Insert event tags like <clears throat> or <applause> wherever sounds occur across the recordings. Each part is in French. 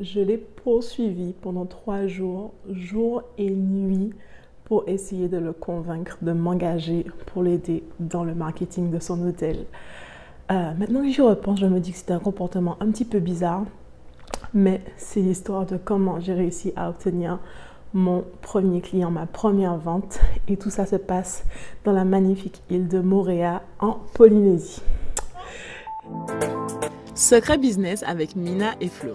je l'ai poursuivi pendant trois jours, jour et nuit, pour essayer de le convaincre de m'engager pour l'aider dans le marketing de son hôtel. Euh, maintenant que j'y repense, je me dis que c'était un comportement un petit peu bizarre, mais c'est l'histoire de comment j'ai réussi à obtenir mon premier client, ma première vente. Et tout ça se passe dans la magnifique île de Moréa en Polynésie. Secret Business avec Mina et Flo.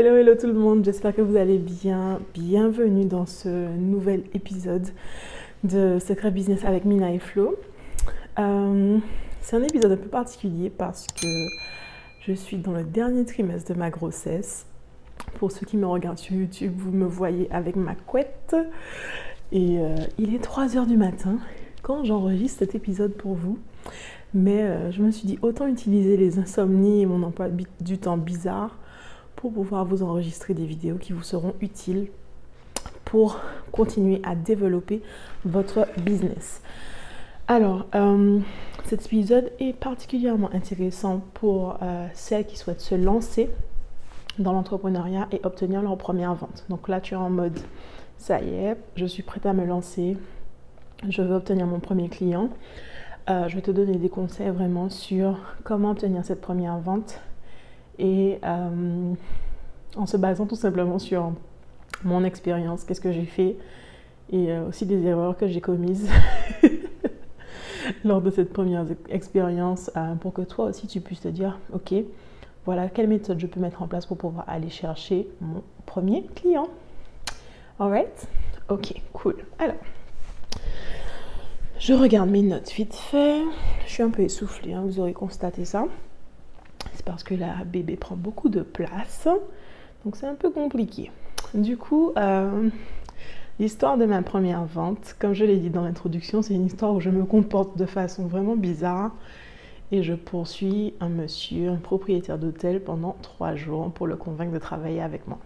Hello, hello tout le monde, j'espère que vous allez bien. Bienvenue dans ce nouvel épisode de Secret Business avec Mina et Flo. Euh, c'est un épisode un peu particulier parce que je suis dans le dernier trimestre de ma grossesse. Pour ceux qui me regardent sur YouTube, vous me voyez avec ma couette. Et euh, il est 3 h du matin quand j'enregistre cet épisode pour vous. Mais euh, je me suis dit autant utiliser les insomnies et mon emploi du temps bizarre pour pouvoir vous enregistrer des vidéos qui vous seront utiles pour continuer à développer votre business. Alors, euh, cet épisode est particulièrement intéressant pour euh, celles qui souhaitent se lancer dans l'entrepreneuriat et obtenir leur première vente. Donc là, tu es en mode, ça y est, je suis prête à me lancer, je veux obtenir mon premier client. Euh, je vais te donner des conseils vraiment sur comment obtenir cette première vente et euh, en se basant tout simplement sur mon expérience, qu'est-ce que j'ai fait et euh, aussi des erreurs que j'ai commises <laughs> lors de cette première expérience euh, pour que toi aussi tu puisses te dire ok voilà quelle méthode je peux mettre en place pour pouvoir aller chercher mon premier client. Alright ok cool. Alors je regarde mes notes vite fait. Je suis un peu essoufflée hein, vous aurez constaté ça parce que la bébé prend beaucoup de place. Donc c'est un peu compliqué. Du coup, euh, l'histoire de ma première vente, comme je l'ai dit dans l'introduction, c'est une histoire où je me comporte de façon vraiment bizarre. Et je poursuis un monsieur, un propriétaire d'hôtel pendant trois jours pour le convaincre de travailler avec moi.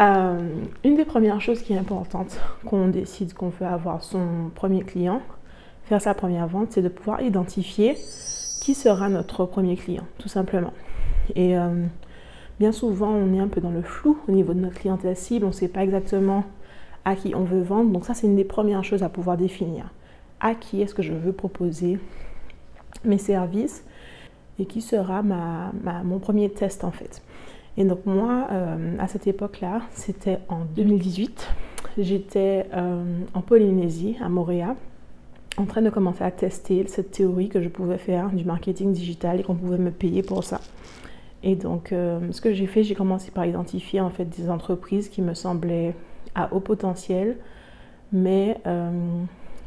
Euh, une des premières choses qui est importante quand on décide qu'on veut avoir son premier client, faire sa première vente, c'est de pouvoir identifier qui sera notre premier client, tout simplement. Et euh, bien souvent, on est un peu dans le flou au niveau de notre clientèle cible, on ne sait pas exactement à qui on veut vendre. Donc ça, c'est une des premières choses à pouvoir définir. À qui est-ce que je veux proposer mes services et qui sera mon premier test en fait. Et donc moi, euh, à cette époque-là, c'était en 2018, j'étais euh, en Polynésie, à Montréal en train de commencer à tester cette théorie que je pouvais faire du marketing digital et qu'on pouvait me payer pour ça. Et donc, euh, ce que j'ai fait, j'ai commencé par identifier en fait des entreprises qui me semblaient à haut potentiel, mais euh,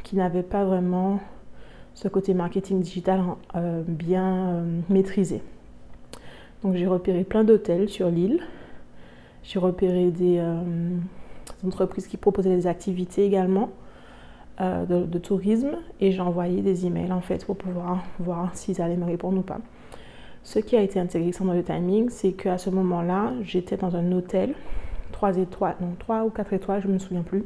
qui n'avaient pas vraiment ce côté marketing digital euh, bien maîtrisé. Donc, j'ai repéré plein d'hôtels sur l'île. J'ai repéré des entreprises qui proposaient des activités également. Euh, de, tourisme et j'ai envoyé des emails en fait pour pouvoir voir s'ils allaient me répondre ou pas. Ce qui a été intéressant dans le timing, c'est qu'à ce moment-là, j'étais dans un hôtel, 3 étoiles, non 3 ou 4 étoiles, je ne me souviens plus.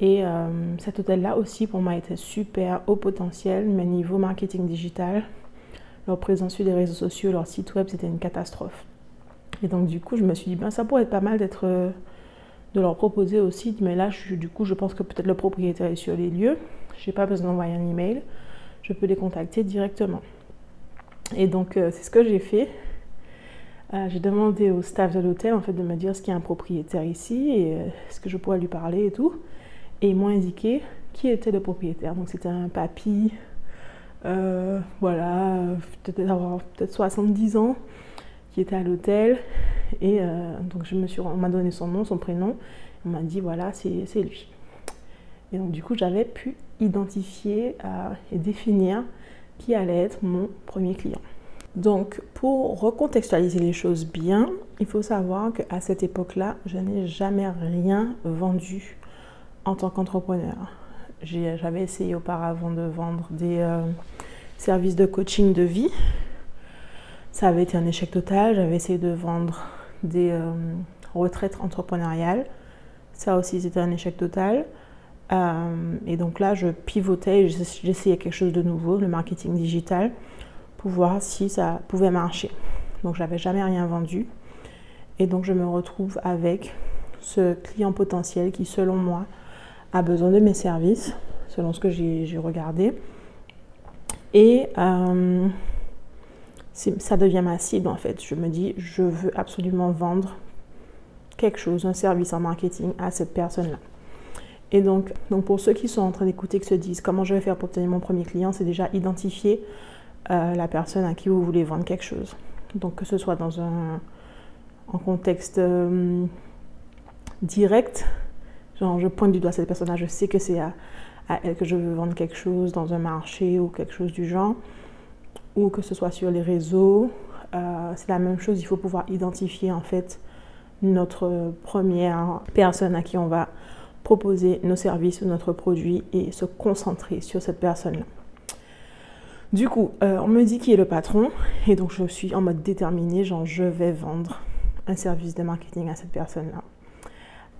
Et euh, cet hôtel-là aussi pour moi était super haut potentiel, mais niveau marketing digital, leur présence sur les réseaux sociaux, leur site web, c'était une catastrophe. Et donc du coup, je me suis dit, ben, ça pourrait être pas mal d'être euh, de leur proposer aussi, mais là, du coup, je pense que peut-être le propriétaire est sur les lieux. Je n'ai pas besoin d'envoyer un email. Je peux les contacter directement. Et donc, euh, c'est ce que j'ai fait. Euh, j'ai demandé au staff de l'hôtel en fait de me dire ce qu'il y a un propriétaire ici et euh, ce que je pourrais lui parler et tout. Et ils m'ont indiqué qui était le propriétaire. Donc c'était un papy, voilà, peut-être avoir peut-être 70 ans, qui était à l'hôtel. Et euh, donc je me suis, on m'a donné son nom, son prénom. On m'a dit voilà, c'est lui. Et donc du coup, j'avais pu identifier euh, et définir qui allait être mon premier client. Donc, pour recontextualiser les choses bien, il faut savoir qu'à cette époque-là, je n'ai jamais rien vendu en tant qu'entrepreneur. J'avais essayé auparavant de vendre des euh, services de coaching de vie. Ça avait été un échec total. J'avais essayé de vendre des euh, retraites entrepreneuriales. Ça aussi, c'était un échec total. Euh, et donc là, je pivotais, j'essayais quelque chose de nouveau, le marketing digital pour voir si ça pouvait marcher. Donc j'avais jamais rien vendu. Et donc je me retrouve avec ce client potentiel qui, selon moi, a besoin de mes services, selon ce que j'ai regardé. Et euh, ça devient ma cible en fait. Je me dis, je veux absolument vendre quelque chose, un service en marketing à cette personne-là. Et donc, donc, pour ceux qui sont en train d'écouter, qui se disent comment je vais faire pour obtenir mon premier client, c'est déjà identifier euh, la personne à qui vous voulez vendre quelque chose. Donc que ce soit dans un en contexte euh, direct, genre je pointe du doigt cette personne-là, je sais que c'est à, elle que je veux vendre quelque chose dans un marché ou quelque chose du genre, que ce soit sur les réseaux, euh, c'est la même chose, il faut pouvoir identifier en fait notre première personne à qui on va proposer nos services ou notre produit et se concentrer sur cette personne-là. Du coup, euh, on me dit qui est le patron et donc je suis en mode déterminé, genre je vais vendre un service de marketing à cette personne-là.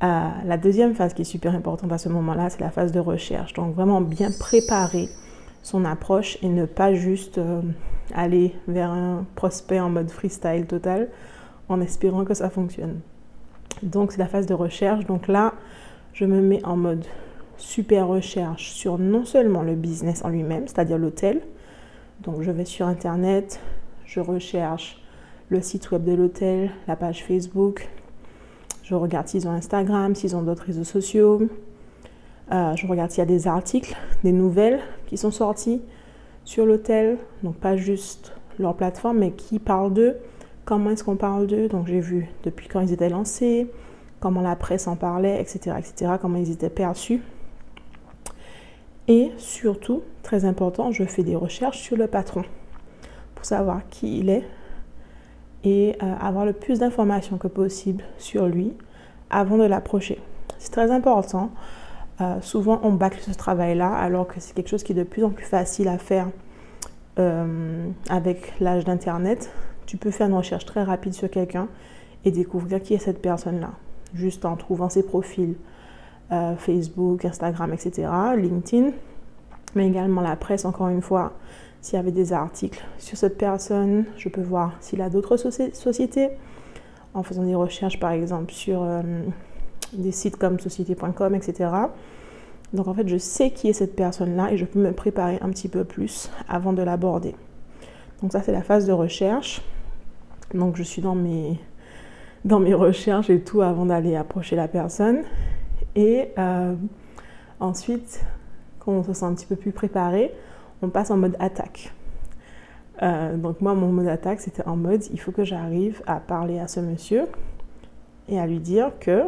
Euh, la deuxième phase qui est super importante à ce moment-là, c'est la phase de recherche. Donc vraiment bien préparer son approche et ne pas juste euh, aller vers un prospect en mode freestyle total en espérant que ça fonctionne. Donc c'est la phase de recherche. Donc là, je me mets en mode super recherche sur non seulement le business en lui-même, c'est-à-dire l'hôtel, donc je vais sur Internet, je recherche le site web de l'hôtel, la page Facebook, je regarde s'ils ont Instagram, s'ils ont d'autres réseaux sociaux, euh, je regarde s'il y a des articles, des nouvelles qui sont sorties sur l'hôtel, donc pas juste leur plateforme, mais qui parlent d'eux, comment est-ce qu'on parle d'eux, donc j'ai vu depuis quand ils étaient lancés, comment la presse en parlait, etc., etc., comment ils étaient perçus. Et surtout, très important, je fais des recherches sur le patron pour savoir qui il est et euh, avoir le plus d'informations que possible sur lui avant de l'approcher. C'est très important. Euh, souvent, on bâcle ce travail-là alors que c'est quelque chose qui est de plus en plus facile à faire euh, avec l'âge d'Internet. Tu peux faire une recherche très rapide sur quelqu'un et découvrir qui est cette personne-là, juste en trouvant ses profils, euh, Facebook, Instagram, etc., LinkedIn, mais également la presse, encore une fois. S'il y avait des articles sur cette personne, je peux voir s'il a d'autres sociétés, en faisant des recherches par exemple sur des sites comme société.com, etc. Donc en fait, je sais qui est cette personne-là et je peux me préparer un petit peu plus avant de l'aborder. Donc ça, c'est la phase de recherche. Donc je suis dans mes, dans mes recherches et tout avant d'aller approcher la personne. Et euh, ensuite, quand on se sent un petit peu plus préparé, on passe en mode attaque. Euh, donc moi, mon mode attaque, c'était en mode, il faut que j'arrive à parler à ce monsieur et à lui dire que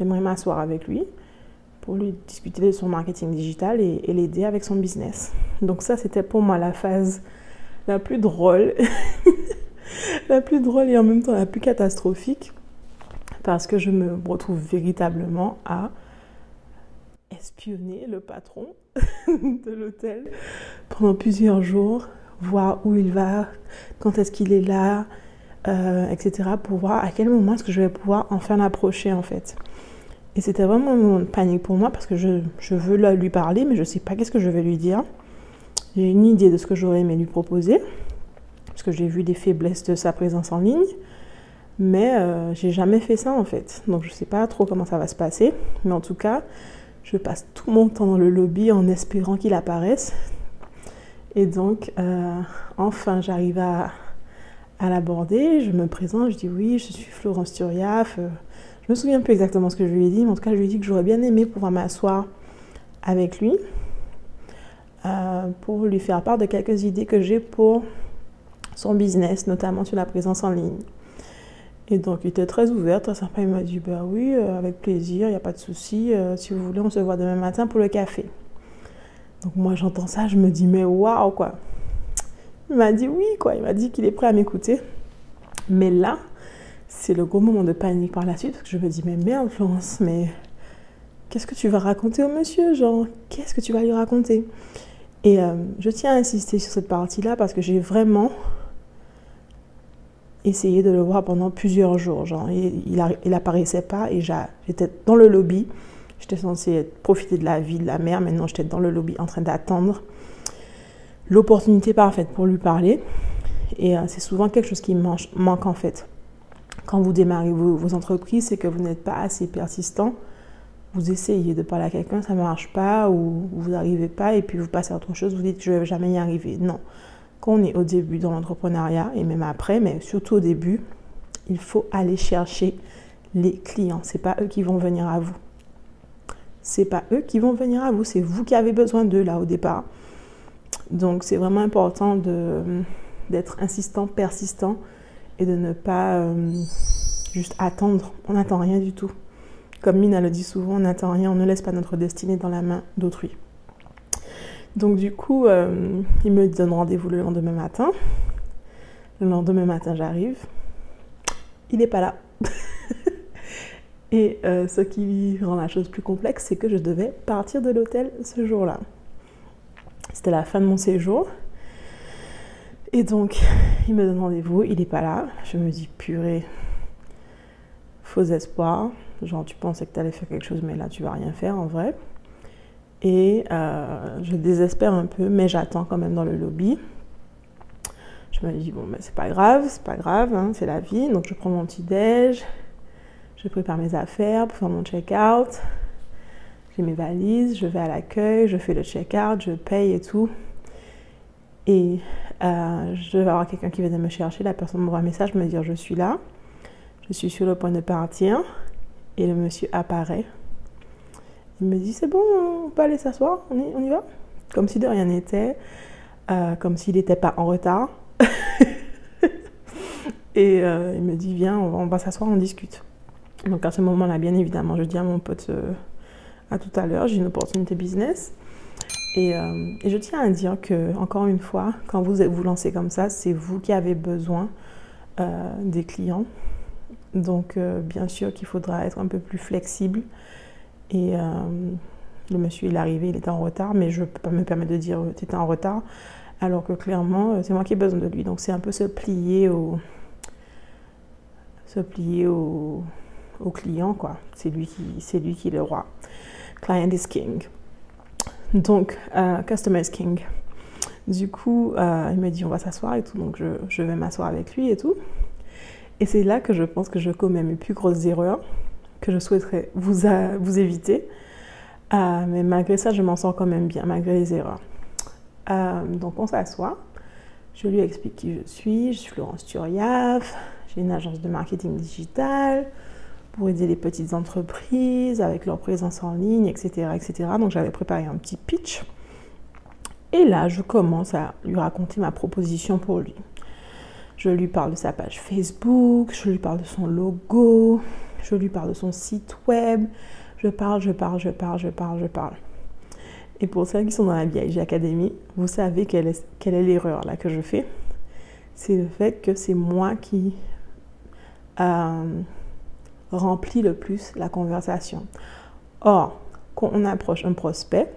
j'aimerais m'asseoir avec lui pour lui discuter de son marketing digital et, l'aider avec son business. Donc ça, c'était pour moi la phase la plus drôle, <laughs> la plus drôle et en même temps la plus catastrophique parce que je me retrouve véritablement à espionner le patron <laughs> de l'hôtel pendant plusieurs jours, voir où il va, quand est-ce qu'il est là, euh, etc. pour voir à quel moment est-ce que je vais pouvoir enfin l'approcher en fait. Et c'était vraiment une panique pour moi parce que je, veux lui parler mais je ne sais pas qu'est-ce que je vais lui dire. J'ai une idée de ce que j'aurais aimé lui proposer parce que j'ai vu des faiblesses de sa présence en ligne. Mais euh, j'ai jamais fait ça en fait. Donc je sais pas trop comment ça va se passer. Mais en tout cas, je passe tout mon temps dans le lobby en espérant qu'il apparaisse. Et donc, euh, enfin, j'arrive à, à l'aborder. Je me présente, je dis oui, je suis Florence Turiaf. Euh, je me souviens plus exactement ce que je lui ai dit, mais en tout cas, je lui ai dit que j'aurais bien aimé pouvoir m'asseoir avec lui pour lui faire part de quelques idées que j'ai pour son business, notamment sur la présence en ligne. Et donc, il était très ouvert, très sympa. Il m'a dit Bah oui, euh, avec plaisir, il n'y a pas de souci. Euh, si vous voulez, on se voit demain matin pour le café. Donc, moi, j'entends ça, je me dis Mais waouh, quoi Il m'a dit oui, quoi. Il m'a dit qu'il est prêt à m'écouter. Mais là, c'est le gros moment de panique par la suite. Parce que je me dis, mais merde, Florence, mais qu'est-ce que tu vas raconter au monsieur Genre, qu'est-ce que tu vas lui raconter? Et euh, je tiens à insister sur cette partie-là parce que j'ai vraiment essayé de le voir pendant plusieurs jours. Genre, il, il, pas et j'étais dans le lobby. J'étais censée profiter de la vie de la mère. Maintenant, j'étais dans le lobby en train d'attendre l'opportunité parfaite pour lui parler. Et euh, c'est souvent quelque chose qui manque en fait. Quand vous démarrez vos, entreprises, c'est que vous n'êtes pas assez persistant. Vous essayez de parler à quelqu'un, ça ne marche pas, ou vous n'arrivez pas, et puis vous passez à autre chose, vous dites je ne vais jamais y arriver. Non. Quand on est au début dans l'entrepreneuriat, et même après, mais surtout au début, il faut aller chercher les clients. Ce n'est pas eux qui vont venir à vous. Ce n'est pas eux qui vont venir à vous, c'est vous qui avez besoin d'eux là au départ. Donc c'est vraiment important d'être insistant, persistant et de ne pas euh, juste attendre. On n'attend rien du tout. Comme Mina le dit souvent, on n'attend rien, on ne laisse pas notre destinée dans la main d'autrui. Donc du coup, euh, il me donne rendez-vous le lendemain matin. Le lendemain matin, j'arrive. Il n'est pas là. <laughs> et euh, ce qui rend la chose plus complexe, c'est que je devais partir de l'hôtel ce jour-là. C'était la fin de mon séjour. Et donc, <laughs> il me donne rendez-vous, il n'est pas là. Je me dis, purée, faux espoir. Genre, tu pensais que tu allais faire quelque chose, mais là, tu vas rien faire en vrai. Et euh, je désespère un peu, mais j'attends quand même dans le lobby. Je me dis, bon, mais c'est pas grave, c'est pas grave, hein, c'est la vie. Donc, je prends mon petit déj, je prépare mes affaires pour faire mon check-out. J'ai mes valises, je vais à l'accueil, je fais le check-out, je paye et tout. Et euh, je vais avoir quelqu'un qui vient me chercher. La personne m'envoie un message, me dire je suis là, je suis sur le point de partir. Et le monsieur apparaît. Il me dit c'est bon, on peut aller s'asseoir, on y, va Comme si de rien n'était, euh, comme s'il n'était pas en retard. <laughs> et euh, il me dit viens, on va, va s'asseoir, on discute. Donc à ce moment-là, bien évidemment, je dis à mon pote à tout à l'heure, j'ai une opportunité business. Et, euh, et, je tiens à dire que, encore une fois, quand vous vous lancez comme ça, c'est vous qui avez besoin euh, des clients. Donc, euh, bien sûr qu'il faudra être un peu plus flexible. Et le monsieur, il est arrivé, il était en retard, mais je ne peux pas me permettre de dire tu étais en retard, alors que clairement, c'est moi qui ai besoin de lui. Donc, c'est un peu se plier au. se plier au, au client, quoi. C'est lui, lui qui est le roi. Client is king. Donc, euh, Customer king. Du coup, euh, il me dit on va s'asseoir et tout, donc je, vais m'asseoir avec lui et tout. Et c'est là que je pense que je commets mes plus grosses erreurs que je souhaiterais vous, vous éviter. Euh, mais malgré ça, je m'en sors quand même bien, malgré les erreurs. donc on s'assoit. Je lui explique qui je suis. Je suis Florence Turiaf. J'ai une agence de marketing digital pour aider les petites entreprises avec leur présence en ligne, etc. etc. Donc j'avais préparé un petit pitch. Et là, je commence à lui raconter ma proposition pour lui. Je lui parle de sa page Facebook, je lui parle de son logo, je lui parle de son site web. Je parle, je parle, je parle, je parle, je parle. Et pour celles qui sont dans la VIG Academy, vous savez quelle est, quelle est l'erreur là que je fais. C'est le fait que c'est moi qui euh, remplit le plus la conversation. Or, quand on approche un prospect,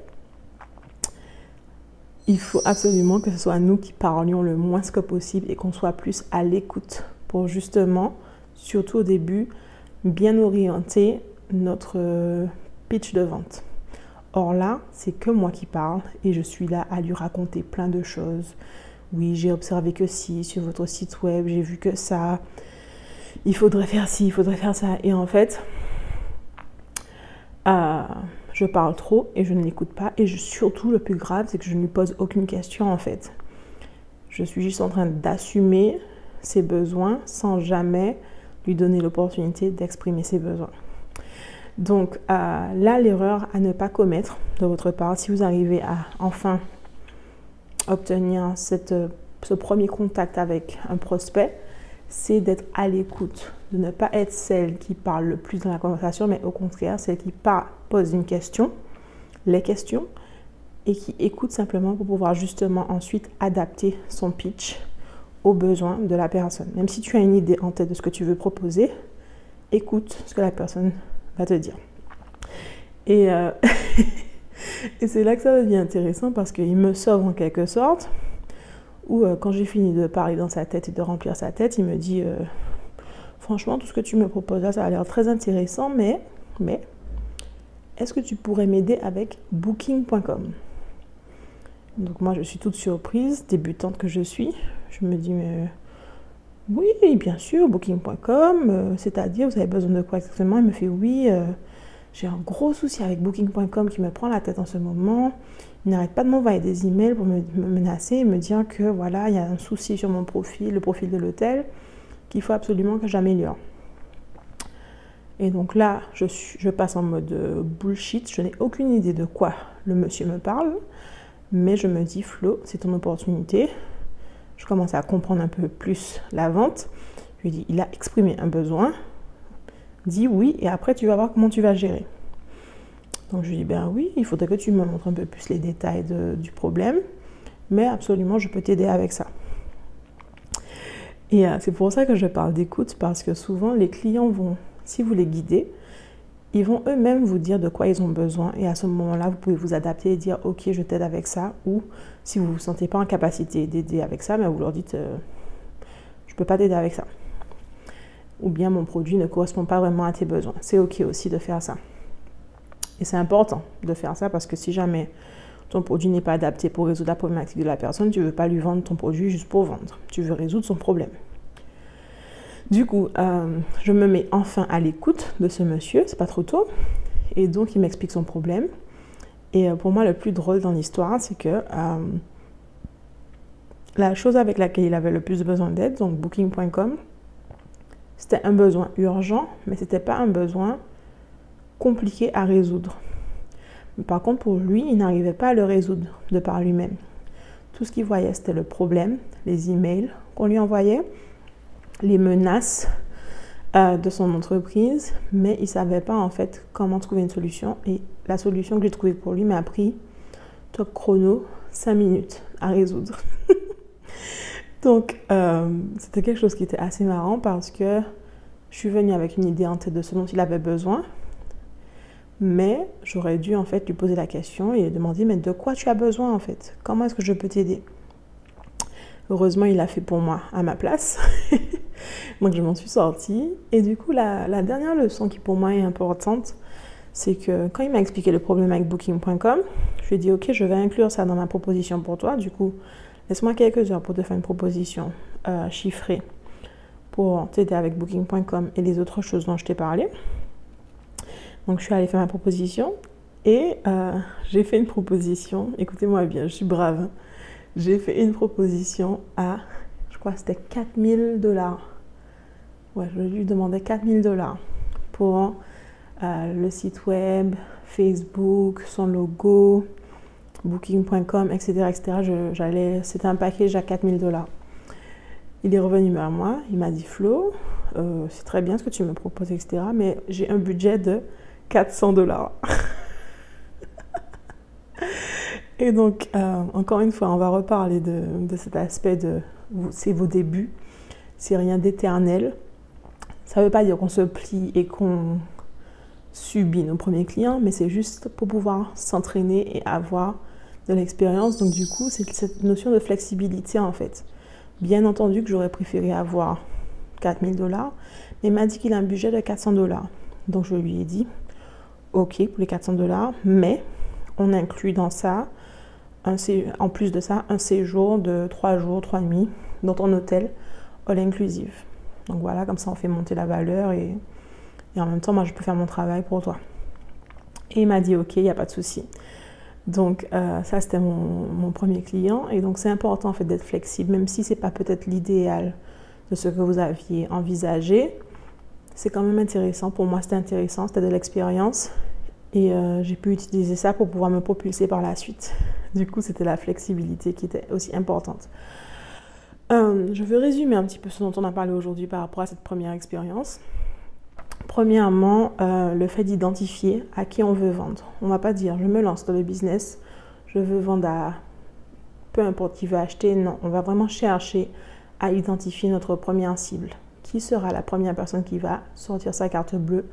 il faut absolument que ce soit nous qui parlions le moins que possible et qu'on soit plus à l'écoute pour justement, surtout au début, bien orienter notre euh, pitch de vente. Or là, c'est que moi qui parle et je suis là à lui raconter plein de choses. Oui, j'ai observé que si sur votre site web, j'ai vu que ça, il faudrait faire ci, il faudrait faire ça. Et en fait, euh, je parle trop et je ne l'écoute pas. Et surtout, le plus grave, c'est que je ne lui pose aucune question en fait. Je suis juste en train d'assumer ses besoins sans jamais lui donner l'opportunité d'exprimer ses besoins. Donc euh, là, l'erreur à ne pas commettre de votre part, si vous arrivez à enfin obtenir cette, ce premier contact avec un prospect, c'est d'être à l'écoute, de ne pas être celle qui parle le plus dans la conversation, mais au contraire, celle qui pose une question, les questions, et qui écoute simplement pour pouvoir justement ensuite adapter son pitch aux besoins de la personne. Même si tu as une idée en tête de ce que tu veux proposer, écoute ce que la personne va te dire. Et, euh, <laughs> et c'est là que ça devient intéressant parce qu'il me sauve en quelque sorte. Ou euh, quand j'ai fini de parler dans sa tête et de remplir sa tête, il me dit euh, Franchement, tout ce que tu me proposes ça a l'air très intéressant, mais, mais est-ce que tu pourrais m'aider avec booking.com Donc moi, je suis toute surprise, débutante que je suis. Je me dis, mais oui, bien sûr, booking.com, euh, c'est-à-dire, vous avez besoin de quoi exactement? Il me fait, oui, j'ai un gros souci avec booking.com qui me prend la tête en ce moment. Il n'arrête pas de m'envoyer des emails pour me, menacer et me dire que voilà, il y a un souci sur mon profil, le profil de l'hôtel, qu'il faut absolument que j'améliore. Et donc là, je, je passe en mode euh, bullshit. Je n'ai aucune idée de quoi le monsieur me parle. Mais je me dis, Flo, c'est ton opportunité. Je commence à comprendre un peu plus la vente. Je lui dis, il a exprimé un besoin. Dis oui et après tu vas voir comment tu vas gérer. Donc je lui dis, ben oui, il faudrait que tu me montres un peu plus les détails du problème. Mais absolument, je peux t'aider avec ça. Et euh, c'est pour ça que je parle d'écoute, parce que souvent les clients vont si vous les guidez, ils vont eux-mêmes vous dire de quoi ils ont besoin et à ce moment-là, vous pouvez vous adapter et dire ok, je t'aide avec ça ou si vous ne vous sentez pas en capacité d'aider avec ça, mais vous leur dites euh, je ne peux pas t'aider avec ça. Ou bien mon produit ne correspond pas vraiment à tes besoins. C'est ok aussi de faire ça. Et c'est important de faire ça parce que si jamais ton produit n'est pas adapté pour résoudre la problématique de la personne, tu ne veux pas lui vendre ton produit juste pour vendre. Tu veux résoudre son problème. Du coup, euh, je me mets enfin à l'écoute de ce monsieur, c'est pas trop tôt. Et donc, il m'explique son problème. Et euh, pour moi, le plus drôle dans l'histoire, c'est que euh, la chose avec laquelle il avait le plus besoin d'aide, donc booking.com, c'était un besoin urgent, mais c'était pas un besoin compliqué à résoudre. par contre, pour lui, il n'arrivait pas à le résoudre de par lui-même. Tout ce qu'il voyait, c'était le problème, les emails qu'on lui envoyait, les menaces euh, de son entreprise, mais il ne savait pas en fait comment trouver une solution. Et la solution que j'ai trouvée pour lui m'a pris top chrono 5 minutes à résoudre. <laughs> Donc, euh, c'était quelque chose qui était assez marrant parce que je suis venue avec une idée en tête de ce dont il avait besoin. Mais j'aurais dû en fait lui poser la question et lui demander mais de quoi tu as besoin en fait? Comment est-ce que je peux t'aider? Heureusement, il l'a fait pour moi à ma place. <laughs> Donc je m'en suis sortie. Et du coup, la, dernière leçon qui pour moi est importante, c'est que quand il m'a expliqué le problème avec Booking.com, je lui ai dit, ok, je vais inclure ça dans ma proposition pour toi. Du coup, laisse-moi quelques heures pour te faire une proposition euh, chiffrée pour t'aider avec Booking.com et les autres choses dont je t'ai parlé. Donc je suis allée faire ma proposition et euh, j'ai fait une proposition. Écoutez-moi bien, je suis brave. J'ai fait une proposition à crois c'était 4000 dollars. Ouais, je lui demandais 4000 dollars pour euh, le site web, Facebook, son logo, booking.com, etc. etc. C'était un package à 4000 dollars. Il est revenu vers moi, il m'a dit Flo, euh, c'est très bien ce que tu me proposes, etc. Mais j'ai un budget de 400 dollars. Et donc, euh, encore une fois, on va reparler de, de cet aspect de c'est vos débuts, c'est rien d'éternel. Ça ne veut pas dire qu'on se plie et qu'on subit nos premiers clients, mais c'est juste pour pouvoir s'entraîner et avoir de l'expérience. Donc du coup, c'est cette notion de flexibilité en fait. Bien entendu que j'aurais préféré avoir 4000 dollars, mais il m'a dit qu'il a un budget de 400 dollars. Donc je lui ai dit, ok pour les 400 dollars, mais on inclut dans ça en plus de ça, un séjour de 3 jours, 3 nuits dans ton hôtel all inclusive. Donc voilà, comme ça on fait monter la valeur et, en même temps, moi je peux faire mon travail pour toi. Et il m'a dit ok, il n'y a pas de souci. Donc euh, ça c'était mon, premier client et donc c'est important en fait d'être flexible, même si c'est pas peut-être l'idéal de ce que vous aviez envisagé. C'est quand même intéressant. Pour moi c'était intéressant, c'était de l'expérience et euh, j'ai pu utiliser ça pour pouvoir me propulser par la suite. Du coup, c'était la flexibilité qui était aussi importante. Euh, je veux résumer un petit peu ce dont on a parlé aujourd'hui par rapport à cette première expérience. Premièrement, euh, le fait d'identifier à qui on veut vendre. On ne va pas dire je me lance dans le business, je veux vendre à peu importe qui veut acheter. Non, on va vraiment chercher à identifier notre première cible. Qui sera la première personne qui va sortir sa carte bleue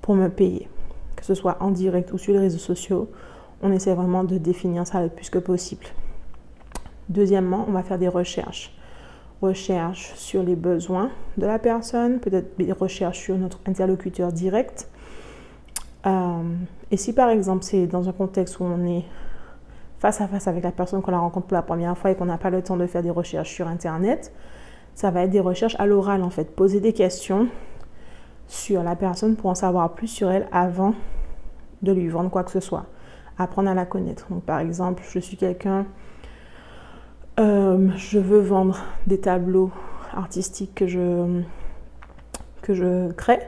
pour me payer Que ce soit en direct ou sur les réseaux sociaux, on essaie vraiment de définir ça le plus que possible. Deuxièmement, on va faire des recherches. Recherches sur les besoins de la personne, peut-être des recherches sur notre interlocuteur direct. Euh, et si par exemple c'est dans un contexte où on est face à face avec la personne qu'on la rencontre pour la première fois et qu'on n'a pas le temps de faire des recherches sur Internet, ça va être des recherches à l'oral en fait. Poser des questions sur la personne pour en savoir plus sur elle avant de lui vendre quoi que ce soit. Apprendre à la connaître. Donc par exemple, je suis quelqu'un, euh, je veux vendre des tableaux artistiques que je, que je crée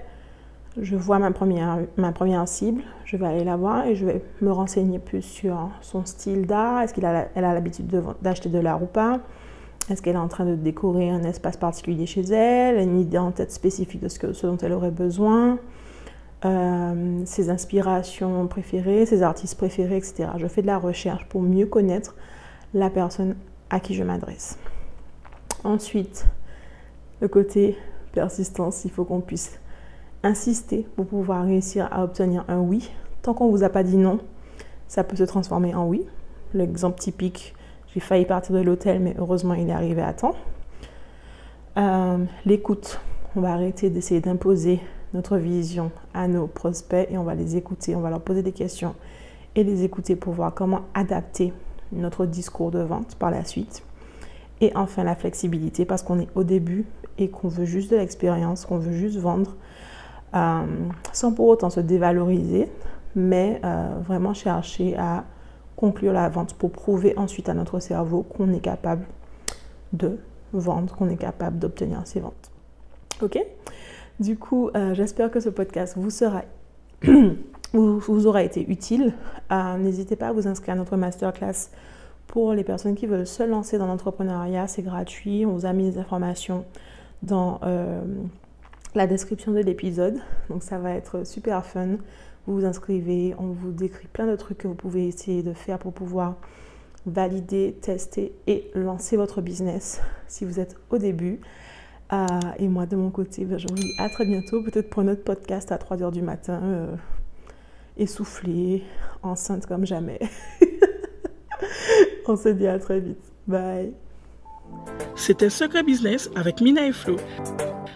je vois ma première, ma première cible, je vais aller la voir et je vais me renseigner plus sur son style d'art. Est-ce qu'elle a, l'habitude d'acheter de, l'art ou pas? Est-ce qu'elle est en train de décorer un espace particulier chez elle Une idée en tête spécifique de ce, que, ce dont elle aurait besoin euh, Ses inspirations préférées, ses artistes préférés, etc. Je fais de la recherche pour mieux connaître la personne à qui je m'adresse. Ensuite, le côté persistance, il faut qu'on puisse insister pour pouvoir réussir à obtenir un oui. Tant qu'on ne vous a pas dit non, ça peut se transformer en oui. L'exemple typique, j'ai failli partir de l'hôtel, mais heureusement il est arrivé à temps. Euh, l'écoute, on va arrêter d'essayer d'imposer notre vision à nos prospects et on va les écouter, on va leur poser des questions et les écouter pour voir comment adapter notre discours de vente par la suite. Et enfin la flexibilité parce qu'on est au début et qu'on veut juste de l'expérience, qu'on veut juste vendre. Euh, sans pour autant se dévaloriser, mais euh, vraiment chercher à conclure la vente pour prouver ensuite à notre cerveau qu'on est capable de vendre, qu'on est capable d'obtenir ces ventes. Ok? Du coup, euh, j'espère que ce podcast vous sera <clears throat> vous, aura été utile. N'hésitez pas à vous inscrire à notre masterclass pour les personnes qui veulent se lancer dans l'entrepreneuriat. C'est gratuit. On vous a mis des informations dans la description de l'épisode. Donc ça va être super fun. Vous vous inscrivez, on vous décrit plein de trucs que vous pouvez essayer de faire pour pouvoir valider, tester et lancer votre business si vous êtes au début. Euh, et moi de mon côté, ben, je vous dis à très bientôt, peut-être pour notre podcast à 3h du matin, euh, essoufflée, enceinte comme jamais. <laughs> on se dit à très vite. Bye. C'était Secret Business avec Mina et Flo.